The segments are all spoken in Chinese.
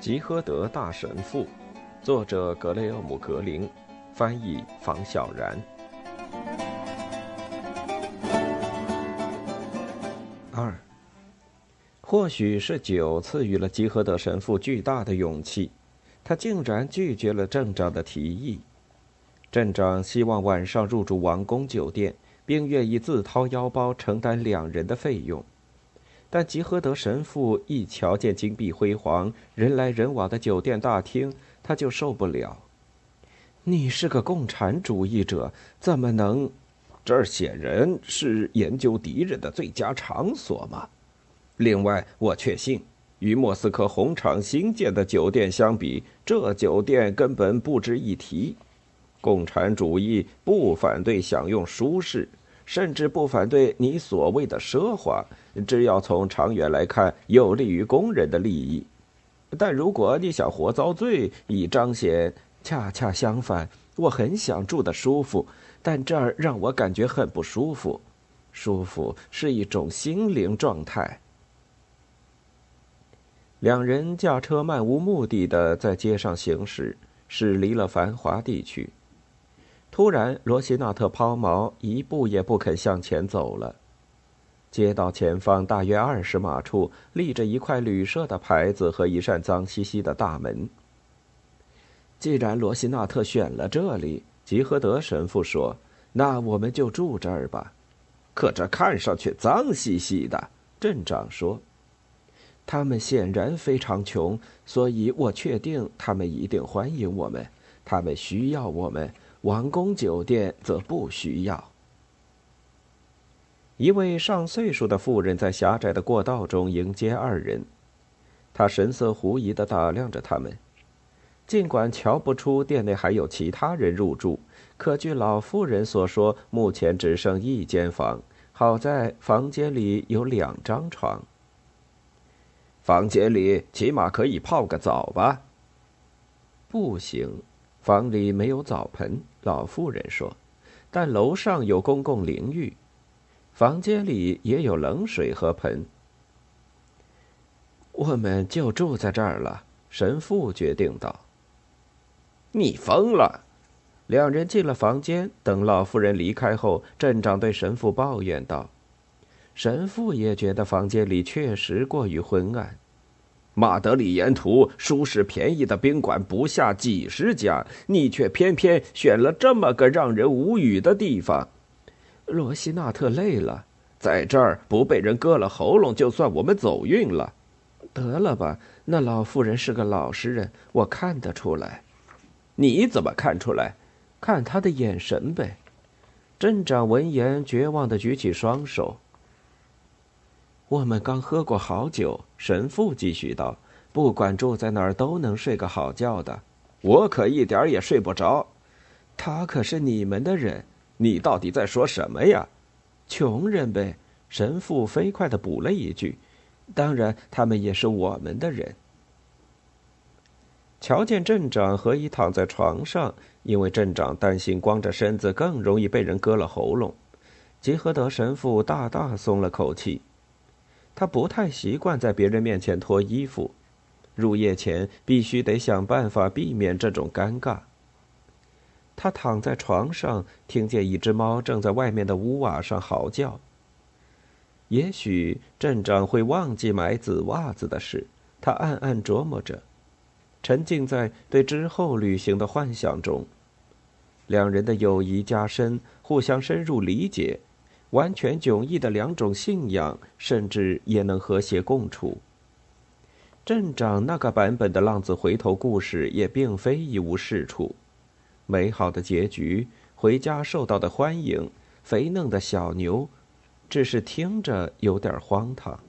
吉诃德大神父，作者格雷厄姆·格林，翻译房小然。二，或许是酒赐予了吉诃德神父巨大的勇气，他竟然拒绝了镇长的提议。镇长希望晚上入住王宫酒店，并愿意自掏腰包承担两人的费用。但吉诃德神父一瞧见金碧辉煌、人来人往的酒店大厅，他就受不了。你是个共产主义者，怎么能？这儿显然是研究敌人的最佳场所嘛。另外，我确信，与莫斯科红场新建的酒店相比，这酒店根本不值一提。共产主义不反对享用舒适。甚至不反对你所谓的奢华，只要从长远来看有利于工人的利益。但如果你想活遭罪以彰显，恰恰相反，我很想住得舒服，但这儿让我感觉很不舒服。舒服是一种心灵状态。两人驾车漫无目的的在街上行驶，驶离了繁华地区。突然，罗西纳特抛锚，一步也不肯向前走了。街道前方大约二十码处立着一块旅社的牌子和一扇脏兮兮的大门。既然罗西纳特选了这里，吉诃德神父说：“那我们就住这儿吧。”可这看上去脏兮兮的，镇长说：“他们显然非常穷，所以我确定他们一定欢迎我们，他们需要我们。”王宫酒店则不需要。一位上岁数的妇人在狭窄的过道中迎接二人，她神色狐疑的打量着他们。尽管瞧不出店内还有其他人入住，可据老妇人所说，目前只剩一间房。好在房间里有两张床。房间里起码可以泡个澡吧？不行。房里没有澡盆，老妇人说，但楼上有公共淋浴，房间里也有冷水和盆。我们就住在这儿了，神父决定道。你疯了！两人进了房间，等老妇人离开后，镇长对神父抱怨道：“神父也觉得房间里确实过于昏暗。”马德里沿途舒适便宜的宾馆不下几十家，你却偏偏选了这么个让人无语的地方。罗西纳特累了，在这儿不被人割了喉咙，就算我们走运了。得了吧，那老妇人是个老实人，我看得出来。你怎么看出来？看他的眼神呗。镇长闻言，绝望的举起双手。我们刚喝过好酒，神父继续道：“不管住在哪儿，都能睡个好觉的。我可一点儿也睡不着。他可是你们的人，你到底在说什么呀？穷人呗。”神父飞快的补了一句：“当然，他们也是我们的人。”瞧见镇长何以躺在床上，因为镇长担心光着身子更容易被人割了喉咙。吉诃德神父大大松了口气。他不太习惯在别人面前脱衣服，入夜前必须得想办法避免这种尴尬。他躺在床上，听见一只猫正在外面的屋瓦上嚎叫。也许镇长会忘记买紫袜子的事，他暗暗琢磨着，沉浸在对之后旅行的幻想中。两人的友谊加深，互相深入理解。完全迥异的两种信仰，甚至也能和谐共处。镇长那个版本的浪子回头故事也并非一无是处，美好的结局，回家受到的欢迎，肥嫩的小牛，只是听着有点荒唐。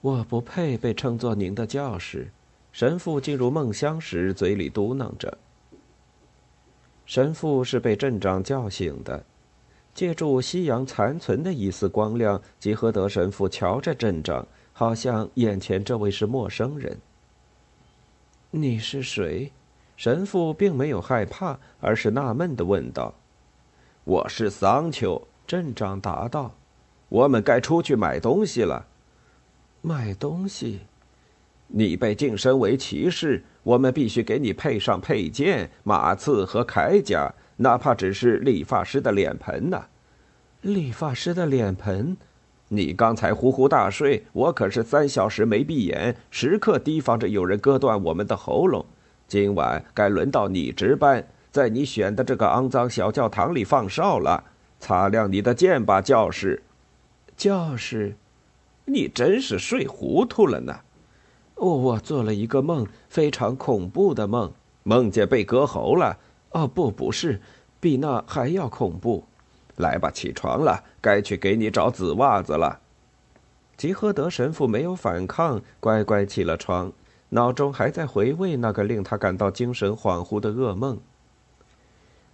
我不配被称作您的教士，神父进入梦乡时嘴里嘟囔着。神父是被镇长叫醒的。借助夕阳残存的一丝光亮，吉诃德神父瞧着镇长，好像眼前这位是陌生人。你是谁？神父并没有害怕，而是纳闷的问道。“我是桑丘。”镇长答道。“我们该出去买东西了。”买东西？你被晋升为骑士，我们必须给你配上佩剑、马刺和铠甲，哪怕只是理发师的脸盆呢。理发师的脸盆？你刚才呼呼大睡，我可是三小时没闭眼，时刻提防着有人割断我们的喉咙。今晚该轮到你值班，在你选的这个肮脏小教堂里放哨了。擦亮你的剑吧，教士。教士，你真是睡糊涂了呢。哦，我做了一个梦，非常恐怖的梦，梦见被割喉了。哦，不，不是，比那还要恐怖。来吧，起床了，该去给你找紫袜子了。吉诃德神父没有反抗，乖乖起了床，脑中还在回味那个令他感到精神恍惚的噩梦。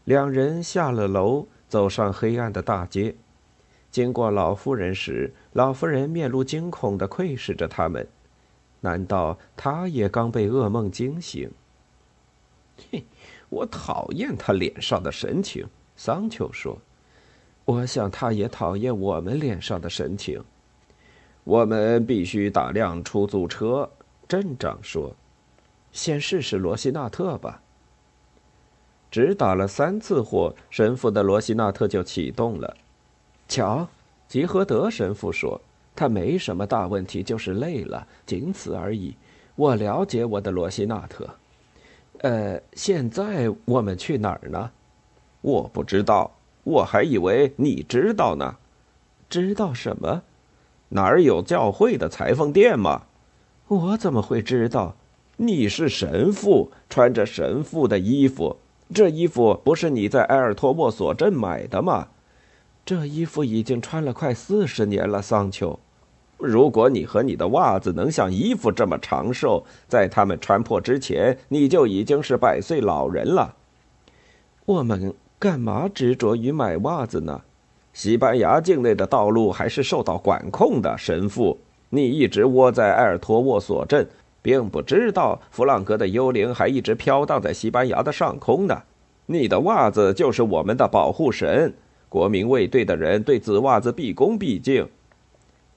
两人下了楼，走上黑暗的大街，经过老妇人时，老妇人面露惊恐地窥视着他们。难道他也刚被噩梦惊醒？嘿，我讨厌他脸上的神情。桑丘说。我想，他也讨厌我们脸上的神情。我们必须打辆出租车，镇长说。先试试罗西纳特吧。只打了三次火，神父的罗西纳特就启动了。瞧，吉和德神父说，他没什么大问题，就是累了，仅此而已。我了解我的罗西纳特。呃，现在我们去哪儿呢？我不知道。我还以为你知道呢，知道什么？哪儿有教会的裁缝店吗？我怎么会知道？你是神父，穿着神父的衣服，这衣服不是你在埃尔托莫索镇买的吗？这衣服已经穿了快四十年了，桑丘。如果你和你的袜子能像衣服这么长寿，在他们穿破之前，你就已经是百岁老人了。我们。干嘛执着于买袜子呢？西班牙境内的道路还是受到管控的。神父，你一直窝在埃尔托沃索镇，并不知道弗朗哥的幽灵还一直飘荡在西班牙的上空呢。你的袜子就是我们的保护神，国民卫队的人对紫袜子毕恭毕敬。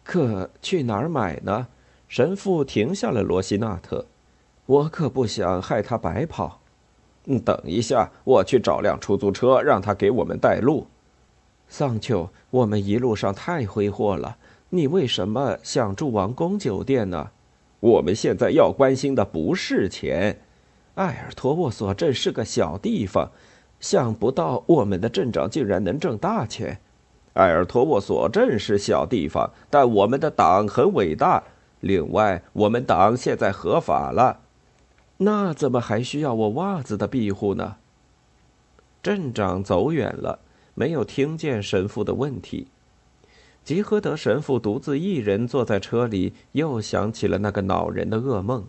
可去哪儿买呢？神父停下了罗西纳特，我可不想害他白跑。等一下，我去找辆出租车，让他给我们带路。桑丘，我们一路上太挥霍了，你为什么想住王宫酒店呢？我们现在要关心的不是钱。埃尔托沃索镇是个小地方，想不到我们的镇长竟然能挣大钱。埃尔托沃索镇是小地方，但我们的党很伟大。另外，我们党现在合法了。那怎么还需要我袜子的庇护呢？镇长走远了，没有听见神父的问题。吉诃德神父独自一人坐在车里，又想起了那个恼人的噩梦。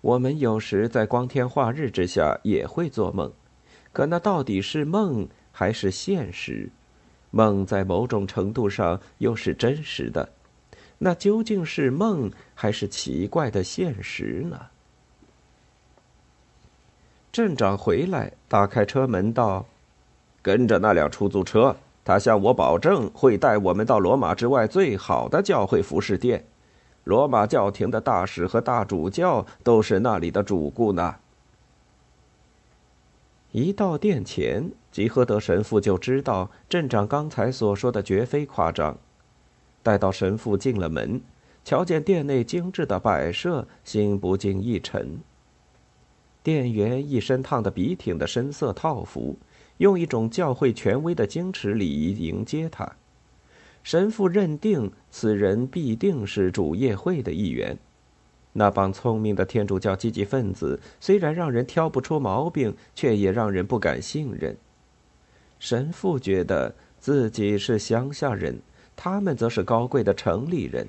我们有时在光天化日之下也会做梦，可那到底是梦还是现实？梦在某种程度上又是真实的，那究竟是梦还是奇怪的现实呢？镇长回来，打开车门道：“跟着那辆出租车，他向我保证会带我们到罗马之外最好的教会服饰店。罗马教廷的大使和大主教都是那里的主顾呢。”一到殿前，吉诃德神父就知道镇长刚才所说的绝非夸张。待到神父进了门，瞧见殿内精致的摆设，心不禁一沉。店员一身烫得笔挺的深色套服，用一种教会权威的矜持礼仪迎接他。神父认定此人必定是主业会的一员。那帮聪明的天主教积极分子虽然让人挑不出毛病，却也让人不敢信任。神父觉得自己是乡下人，他们则是高贵的城里人。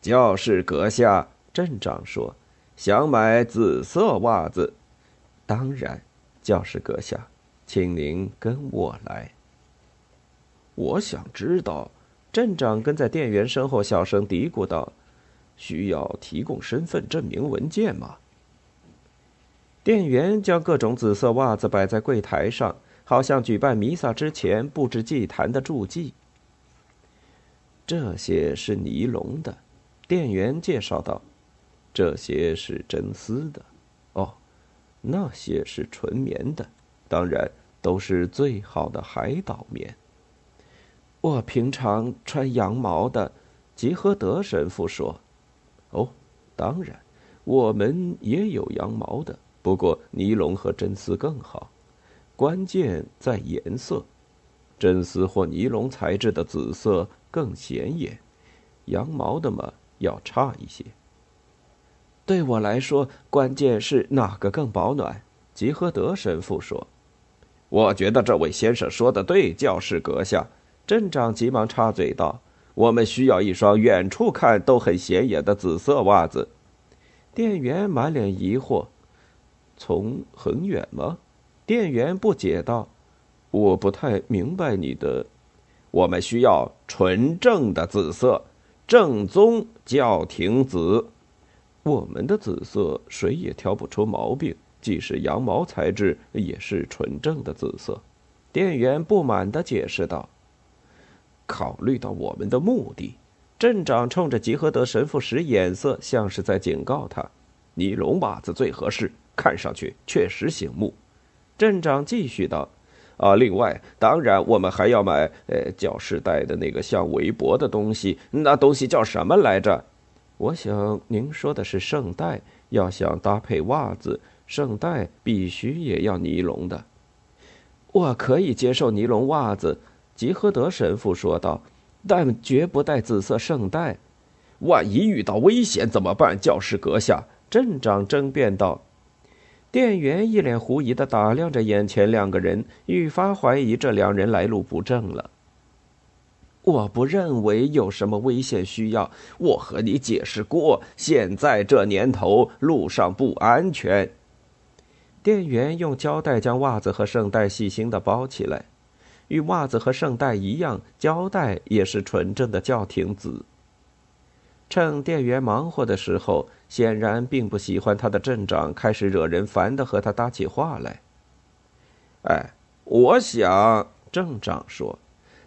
教士阁下，镇长说。想买紫色袜子，当然，教士阁下，请您跟我来。我想知道，镇长跟在店员身后小声嘀咕道：“需要提供身份证明文件吗？”店员将各种紫色袜子摆在柜台上，好像举办弥撒之前布置祭坛的助祭。这些是尼龙的，店员介绍道：“这些是真丝的，哦，那些是纯棉的，当然都是最好的海岛棉。我平常穿羊毛的。”吉诃德神父说：“哦，当然，我们也有羊毛的，不过尼龙和真丝更好。关键在颜色，真丝或尼龙材质的紫色更显眼，羊毛的嘛要差一些。对我来说，关键是哪个更保暖。”吉诃德神父说：“我觉得这位先生说的对，教士阁下。”镇长急忙插嘴道。我们需要一双远处看都很显眼的紫色袜子。店员满脸疑惑：“从很远吗？”店员不解道：“我不太明白你的。我们需要纯正的紫色，正宗教廷紫。我们的紫色谁也挑不出毛病，即使羊毛材质也是纯正的紫色。”店员不满地解释道。考虑到我们的目的，镇长冲着吉诃德神父使眼色，像是在警告他：“尼龙袜子最合适，看上去确实醒目。”镇长继续道：“啊，另外，当然我们还要买……呃，教师戴的那个像围脖的东西，那东西叫什么来着？我想您说的是圣带。要想搭配袜子，圣带必须也要尼龙的。我可以接受尼龙袜子。”吉诃德神父说道：“但绝不带紫色圣带，万一遇到危险怎么办？”教室阁下，镇长争辩道。店员一脸狐疑地打量着眼前两个人，愈发怀疑这两人来路不正了。我不认为有什么危险需要。我和你解释过，现在这年头路上不安全。店员用胶带将袜子和圣带细心地包起来。与袜子和圣带一样，胶带也是纯正的教廷紫。趁店员忙活的时候，显然并不喜欢他的镇长开始惹人烦的和他搭起话来。哎，我想，镇长说，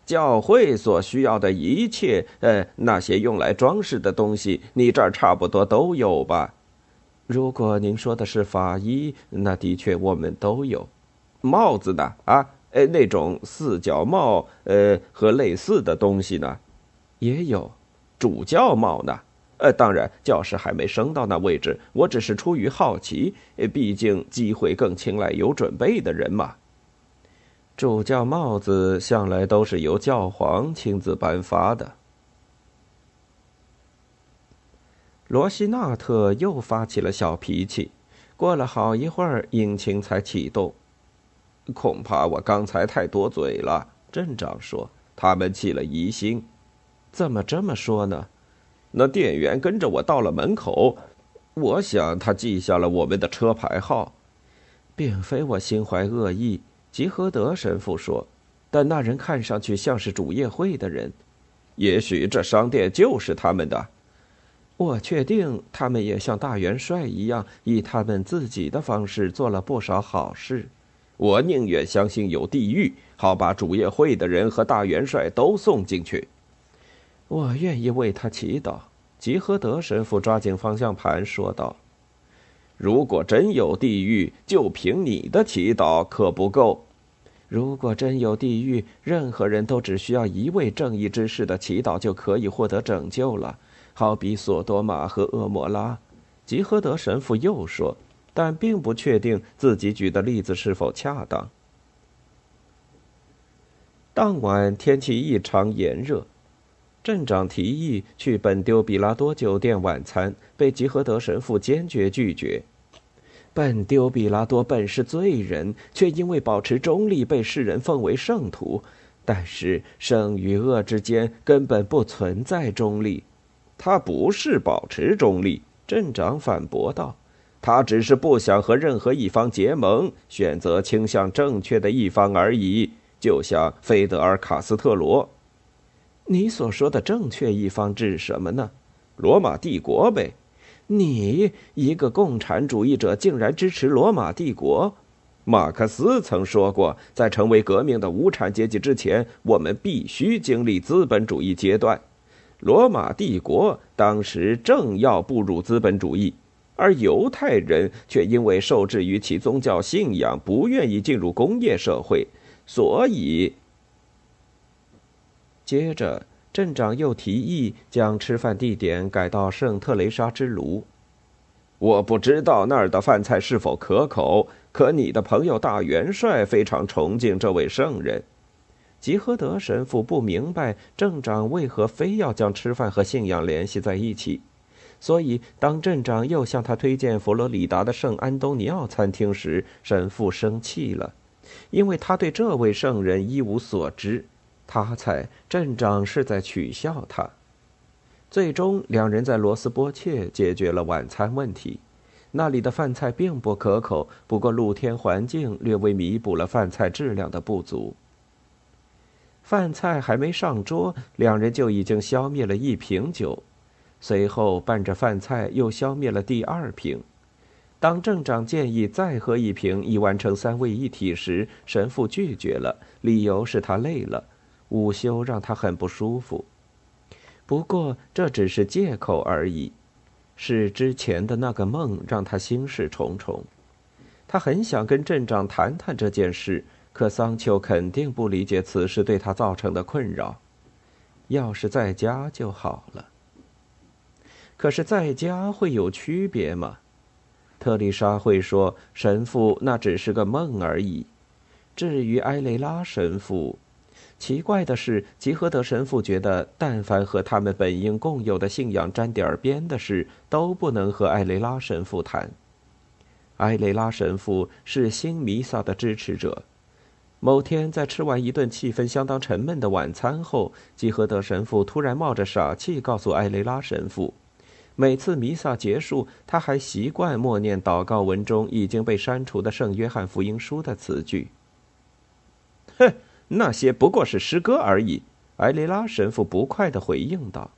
教会所需要的一切，呃，那些用来装饰的东西，你这儿差不多都有吧？如果您说的是法衣，那的确我们都有。帽子呢？啊？呃，那种四角帽，呃，和类似的东西呢，也有。主教帽呢？呃，当然，教士还没升到那位置。我只是出于好奇，毕竟机会更青睐有准备的人嘛。主教帽子向来都是由教皇亲自颁发的。罗西纳特又发起了小脾气，过了好一会儿，引擎才启动。恐怕我刚才太多嘴了，镇长说。他们起了疑心，怎么这么说呢？那店员跟着我到了门口，我想他记下了我们的车牌号，并非我心怀恶意。吉和德神父说，但那人看上去像是主业会的人，也许这商店就是他们的。我确定他们也像大元帅一样，以他们自己的方式做了不少好事。我宁愿相信有地狱，好把主业会的人和大元帅都送进去。我愿意为他祈祷。吉诃德神父抓紧方向盘说道：“如果真有地狱，就凭你的祈祷可不够。如果真有地狱，任何人都只需要一位正义之士的祈祷就可以获得拯救了，好比索多玛和厄摩拉。”吉诃德神父又说。但并不确定自己举的例子是否恰当。当晚天气异常炎热，镇长提议去本丢比拉多酒店晚餐，被吉和德神父坚决拒绝。本丢比拉多本是罪人，却因为保持中立被世人奉为圣徒。但是圣与恶之间根本不存在中立，他不是保持中立。镇长反驳道。他只是不想和任何一方结盟，选择倾向正确的一方而已，就像菲德尔·卡斯特罗。你所说的正确一方指什么呢？罗马帝国呗。你一个共产主义者，竟然支持罗马帝国？马克思曾说过，在成为革命的无产阶级之前，我们必须经历资本主义阶段。罗马帝国当时正要步入资本主义，而犹太人却因为受制于其宗教信仰，不愿意进入工业社会，所以。接着，镇长又提议将吃饭地点改到圣特雷莎之炉。我不知道那儿的饭菜是否可口，可你的朋友大元帅非常崇敬这位圣人。吉诃德神父不明白镇长为何非要将吃饭和信仰联系在一起，所以当镇长又向他推荐佛罗里达的圣安东尼奥餐厅时，神父生气了，因为他对这位圣人一无所知。他猜镇长是在取笑他。最终，两人在罗斯波切解决了晚餐问题。那里的饭菜并不可口，不过露天环境略微弥补了饭菜质量的不足。饭菜还没上桌，两人就已经消灭了一瓶酒，随后伴着饭菜又消灭了第二瓶。当镇长建议再喝一瓶以完成三位一体时，神父拒绝了，理由是他累了。午休让他很不舒服，不过这只是借口而已。是之前的那个梦让他心事重重。他很想跟镇长谈谈这件事，可桑丘肯定不理解此事对他造成的困扰。要是在家就好了。可是在家会有区别吗？特丽莎会说：“神父那只是个梦而已。”至于埃雷拉神父，奇怪的是，吉和德神父觉得，但凡和他们本应共有的信仰沾点边的事，都不能和埃雷拉神父谈。埃雷拉神父是新弥撒的支持者。某天，在吃完一顿气氛相当沉闷的晚餐后，吉和德神父突然冒着傻气告诉埃雷拉神父，每次弥撒结束，他还习惯默念祷告文中已经被删除的圣约翰福音书的词句。哼。那些不过是诗歌而已，埃雷拉神父不快地回应道：“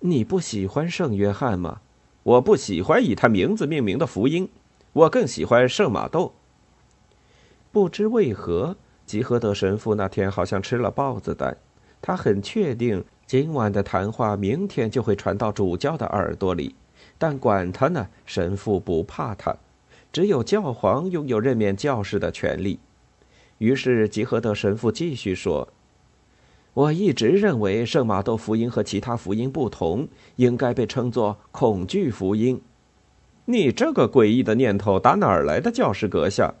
你不喜欢圣约翰吗？我不喜欢以他名字命名的福音，我更喜欢圣马窦。”不知为何，吉诃德神父那天好像吃了豹子胆。他很确定今晚的谈话明天就会传到主教的耳朵里，但管他呢，神父不怕他，只有教皇拥有任免教士的权利。于是吉诃德神父继续说：“我一直认为圣马窦福音和其他福音不同，应该被称作恐惧福音。你这个诡异的念头打哪儿来的，教士阁下？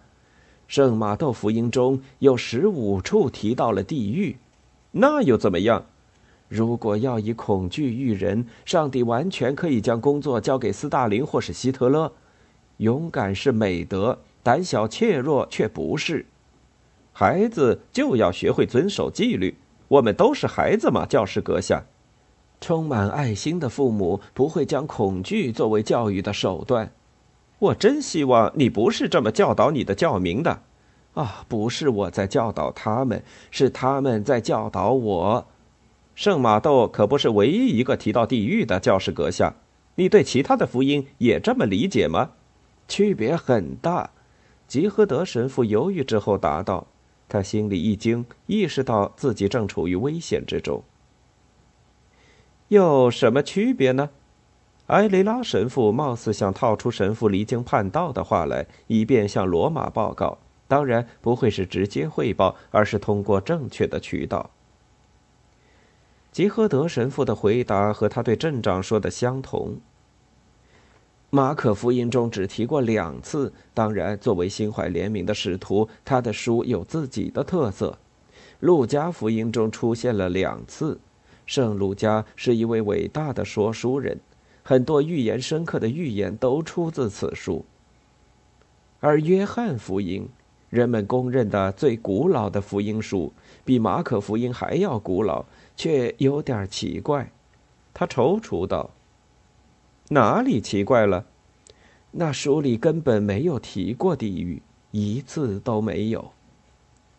圣马窦福音中有十五处提到了地狱，那又怎么样？如果要以恐惧育人，上帝完全可以将工作交给斯大林或是希特勒。勇敢是美德，胆小怯弱却不是。”孩子就要学会遵守纪律，我们都是孩子嘛，教师阁下。充满爱心的父母不会将恐惧作为教育的手段。我真希望你不是这么教导你的教民的。啊，不是我在教导他们，是他们在教导我。圣马窦可不是唯一一个提到地狱的教士阁下。你对其他的福音也这么理解吗？区别很大。吉诃德神父犹豫之后答道。他心里一惊，意识到自己正处于危险之中。有什么区别呢？埃雷拉神父貌似想套出神父离经叛道的话来，以便向罗马报告。当然不会是直接汇报，而是通过正确的渠道。吉诃德神父的回答和他对镇长说的相同。马可福音中只提过两次，当然，作为心怀怜悯的使徒，他的书有自己的特色。路加福音中出现了两次，圣路加是一位伟大的说书人，很多预言深刻的预言都出自此书。而约翰福音，人们公认的最古老的福音书，比马可福音还要古老，却有点奇怪。他踌躇道。哪里奇怪了？那书里根本没有提过地狱，一字都没有。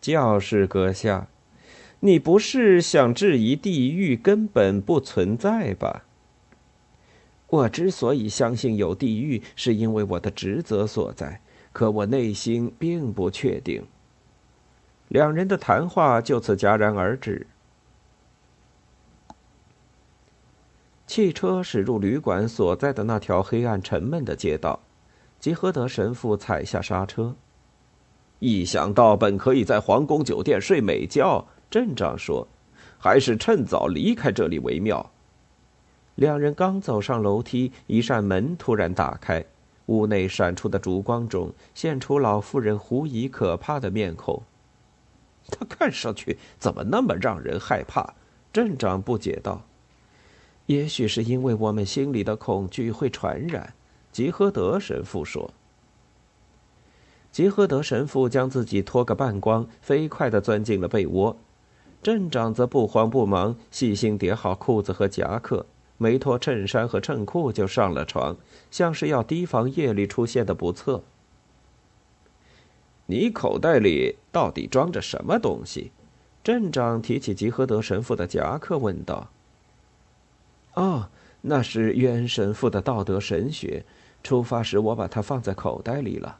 教士阁下，你不是想质疑地狱根本不存在吧？我之所以相信有地狱，是因为我的职责所在，可我内心并不确定。两人的谈话就此戛然而止。汽车驶入旅馆所在的那条黑暗沉闷的街道，吉诃德神父踩下刹车。一想到本可以在皇宫酒店睡美觉，镇长说：“还是趁早离开这里为妙。”两人刚走上楼梯，一扇门突然打开，屋内闪出的烛光中现出老妇人狐疑可怕的面孔。她看上去怎么那么让人害怕？镇长不解道。也许是因为我们心里的恐惧会传染，吉诃德神父说。吉诃德神父将自己脱个半光，飞快地钻进了被窝。镇长则不慌不忙，细心叠好裤子和夹克，没脱衬衫和衬裤就上了床，像是要提防夜里出现的不测。你口袋里到底装着什么东西？镇长提起吉诃德神父的夹克，问道。哦，那是渊神父的道德神学。出发时我把它放在口袋里了。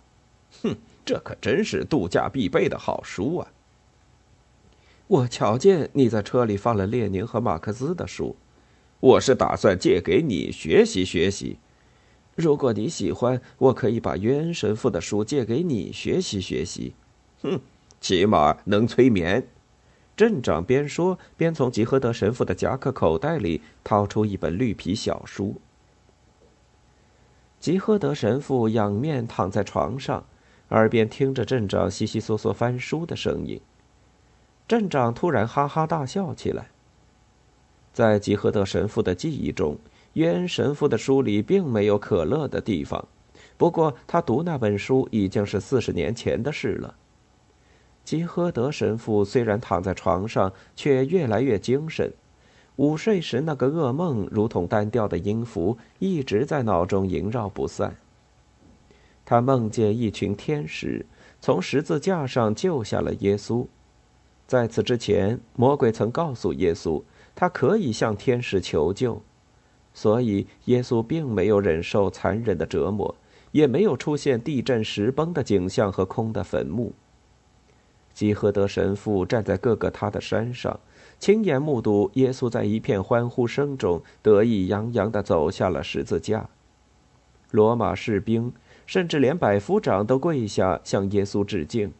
哼，这可真是度假必备的好书啊！我瞧见你在车里放了列宁和马克思的书，我是打算借给你学习学习。如果你喜欢，我可以把渊神父的书借给你学习学习。哼，起码能催眠。镇长边说边从吉诃德神父的夹克口袋里掏出一本绿皮小书。吉诃德神父仰面躺在床上，耳边听着镇长悉悉嗦嗦翻书的声音。镇长突然哈哈大笑起来。在吉诃德神父的记忆中，约恩神父的书里并没有可乐的地方，不过他读那本书已经是四十年前的事了。吉诃德神父虽然躺在床上，却越来越精神。午睡时那个噩梦，如同单调的音符，一直在脑中萦绕不散。他梦见一群天使从十字架上救下了耶稣。在此之前，魔鬼曾告诉耶稣，他可以向天使求救，所以耶稣并没有忍受残忍的折磨，也没有出现地震石崩的景象和空的坟墓。吉诃德神父站在各个他的山上，亲眼目睹耶稣在一片欢呼声中得意洋洋地走下了十字架。罗马士兵，甚至连百夫长都跪下向耶稣致敬。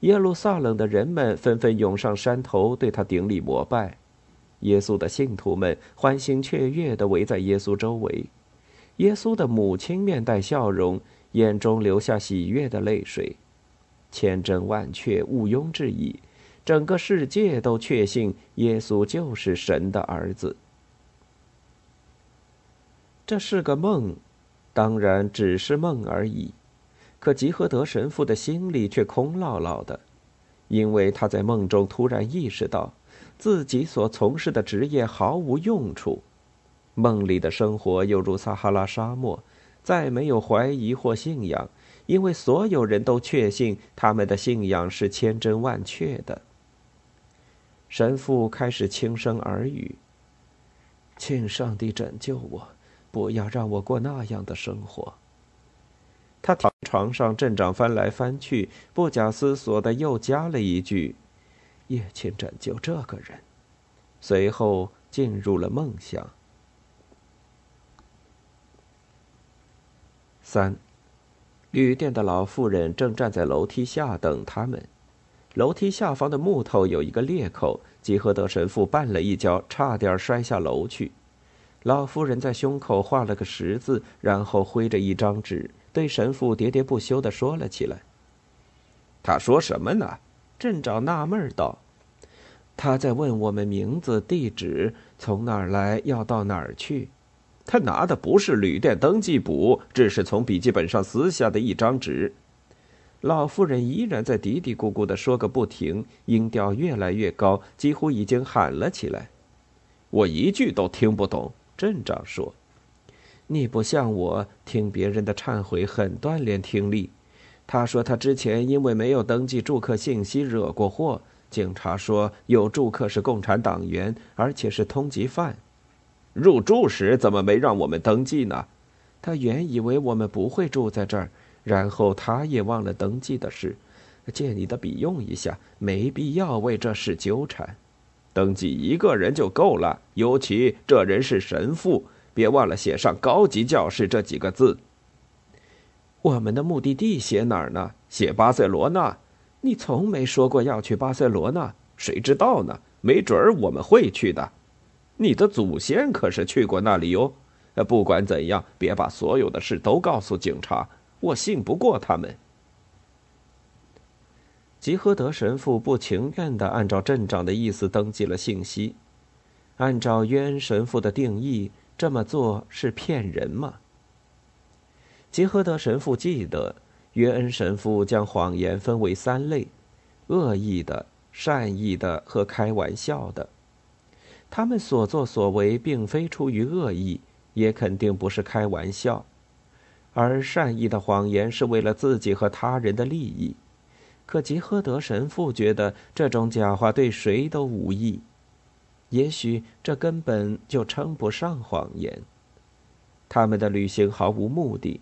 耶路撒冷的人们纷纷涌上山头，对他顶礼膜拜。耶稣的信徒们欢欣雀跃地围在耶稣周围。耶稣的母亲面带笑容，眼中流下喜悦的泪水。千真万确，毋庸置疑，整个世界都确信耶稣就是神的儿子。这是个梦，当然只是梦而已。可吉诃德神父的心里却空落落的，因为他在梦中突然意识到，自己所从事的职业毫无用处。梦里的生活犹如撒哈拉沙漠，再没有怀疑或信仰。因为所有人都确信他们的信仰是千真万确的。神父开始轻声耳语：“请上帝拯救我，不要让我过那样的生活。”他躺床上，镇长翻来翻去，不假思索的又加了一句：“也请拯救这个人。”随后进入了梦乡。三。旅店的老妇人正站在楼梯下等他们。楼梯下方的木头有一个裂口，吉诃德神父绊了一跤，差点摔下楼去。老妇人在胸口画了个十字，然后挥着一张纸，对神父喋喋不休地说了起来。他说什么呢？镇长纳闷道：“他在问我们名字、地址，从哪儿来，要到哪儿去。”他拿的不是旅店登记簿，只是从笔记本上撕下的一张纸。老妇人依然在嘀嘀咕咕的说个不停，音调越来越高，几乎已经喊了起来。我一句都听不懂。镇长说：“你不像我，听别人的忏悔很锻炼听力。”他说他之前因为没有登记住客信息惹过祸，警察说有住客是共产党员，而且是通缉犯。入住时怎么没让我们登记呢？他原以为我们不会住在这儿，然后他也忘了登记的事。借你的笔用一下，没必要为这事纠缠。登记一个人就够了，尤其这人是神父，别忘了写上“高级教士”这几个字。我们的目的地写哪儿呢？写巴塞罗那。你从没说过要去巴塞罗那，谁知道呢？没准儿我们会去的。你的祖先可是去过那里哟。不管怎样，别把所有的事都告诉警察，我信不过他们。吉诃德神父不情愿地按照镇长的意思登记了信息。按照约恩神父的定义，这么做是骗人吗？吉诃德神父记得，约恩神父将谎言分为三类：恶意的、善意的和开玩笑的。他们所作所为并非出于恶意，也肯定不是开玩笑，而善意的谎言是为了自己和他人的利益。可吉诃德神父觉得这种假话对谁都无益，也许这根本就称不上谎言。他们的旅行毫无目的，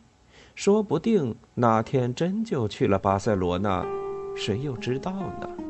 说不定哪天真就去了巴塞罗那，谁又知道呢？